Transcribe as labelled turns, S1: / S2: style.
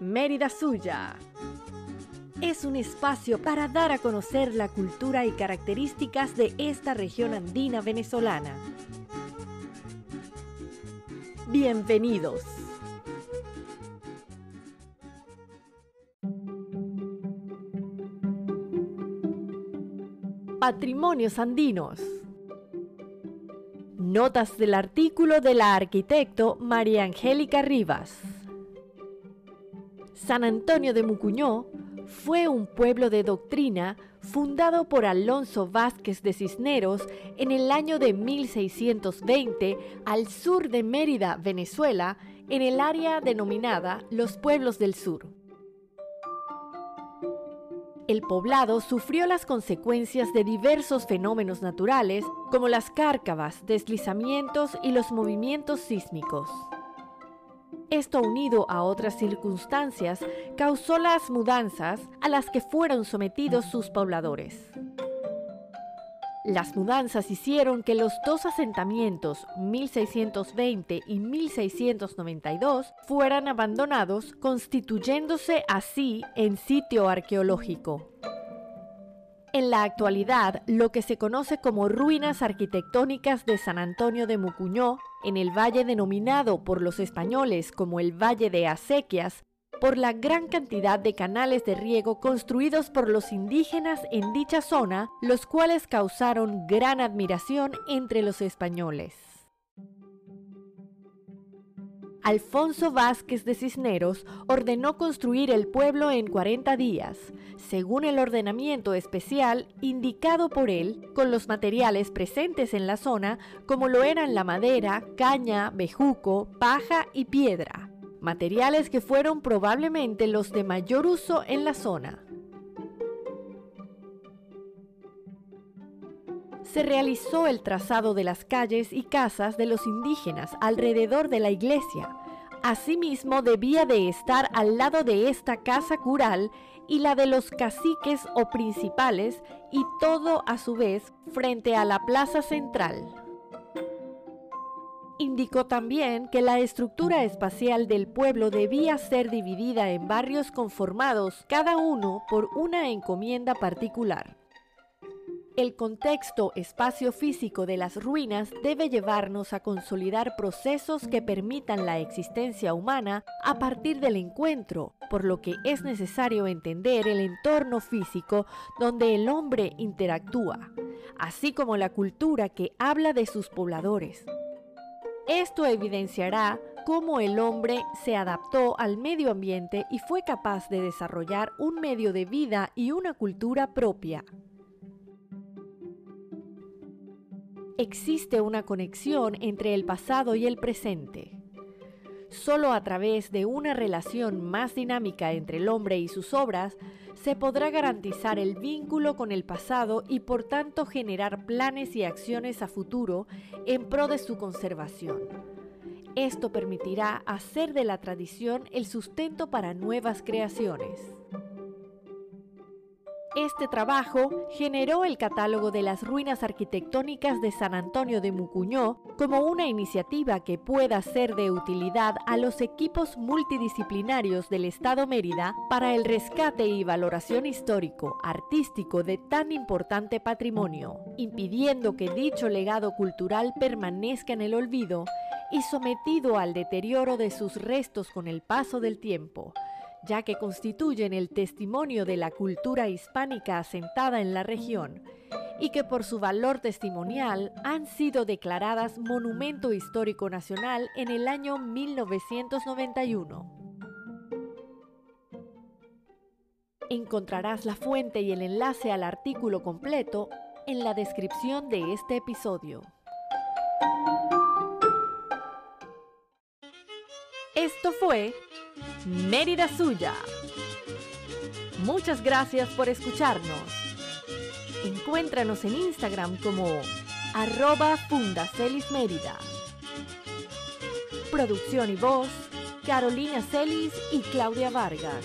S1: Mérida Suya. Es un espacio para dar a conocer la cultura y características de esta región andina venezolana. Bienvenidos. Patrimonios andinos. Notas del artículo de la arquitecto María Angélica Rivas. San Antonio de Mucuñó fue un pueblo de doctrina fundado por Alonso Vázquez de Cisneros en el año de 1620 al sur de Mérida, Venezuela, en el área denominada Los Pueblos del Sur. El poblado sufrió las consecuencias de diversos fenómenos naturales como las cárcavas, deslizamientos y los movimientos sísmicos. Esto unido a otras circunstancias causó las mudanzas a las que fueron sometidos sus pobladores. Las mudanzas hicieron que los dos asentamientos, 1620 y 1692, fueran abandonados, constituyéndose así en sitio arqueológico. En la actualidad, lo que se conoce como ruinas arquitectónicas de San Antonio de Mucuñó, en el valle denominado por los españoles como el Valle de Acequias, por la gran cantidad de canales de riego construidos por los indígenas en dicha zona, los cuales causaron gran admiración entre los españoles. Alfonso Vázquez de Cisneros ordenó construir el pueblo en 40 días, según el ordenamiento especial indicado por él, con los materiales presentes en la zona, como lo eran la madera, caña, bejuco, paja y piedra, materiales que fueron probablemente los de mayor uso en la zona. se realizó el trazado de las calles y casas de los indígenas alrededor de la iglesia. Asimismo, debía de estar al lado de esta casa cural y la de los caciques o principales y todo a su vez frente a la plaza central. Indicó también que la estructura espacial del pueblo debía ser dividida en barrios conformados cada uno por una encomienda particular. El contexto espacio-físico de las ruinas debe llevarnos a consolidar procesos que permitan la existencia humana a partir del encuentro, por lo que es necesario entender el entorno físico donde el hombre interactúa, así como la cultura que habla de sus pobladores. Esto evidenciará cómo el hombre se adaptó al medio ambiente y fue capaz de desarrollar un medio de vida y una cultura propia. Existe una conexión entre el pasado y el presente. Solo a través de una relación más dinámica entre el hombre y sus obras se podrá garantizar el vínculo con el pasado y por tanto generar planes y acciones a futuro en pro de su conservación. Esto permitirá hacer de la tradición el sustento para nuevas creaciones. Este trabajo generó el catálogo de las ruinas arquitectónicas de San Antonio de Mucuñó como una iniciativa que pueda ser de utilidad a los equipos multidisciplinarios del Estado Mérida para el rescate y valoración histórico, artístico de tan importante patrimonio, impidiendo que dicho legado cultural permanezca en el olvido y sometido al deterioro de sus restos con el paso del tiempo ya que constituyen el testimonio de la cultura hispánica asentada en la región y que por su valor testimonial han sido declaradas Monumento Histórico Nacional en el año 1991. Encontrarás la fuente y el enlace al artículo completo en la descripción de este episodio. Esto fue Mérida Suya. Muchas gracias por escucharnos. Encuéntranos en Instagram como arroba Fundacelis Mérida. Producción y voz, Carolina Celis y Claudia Vargas.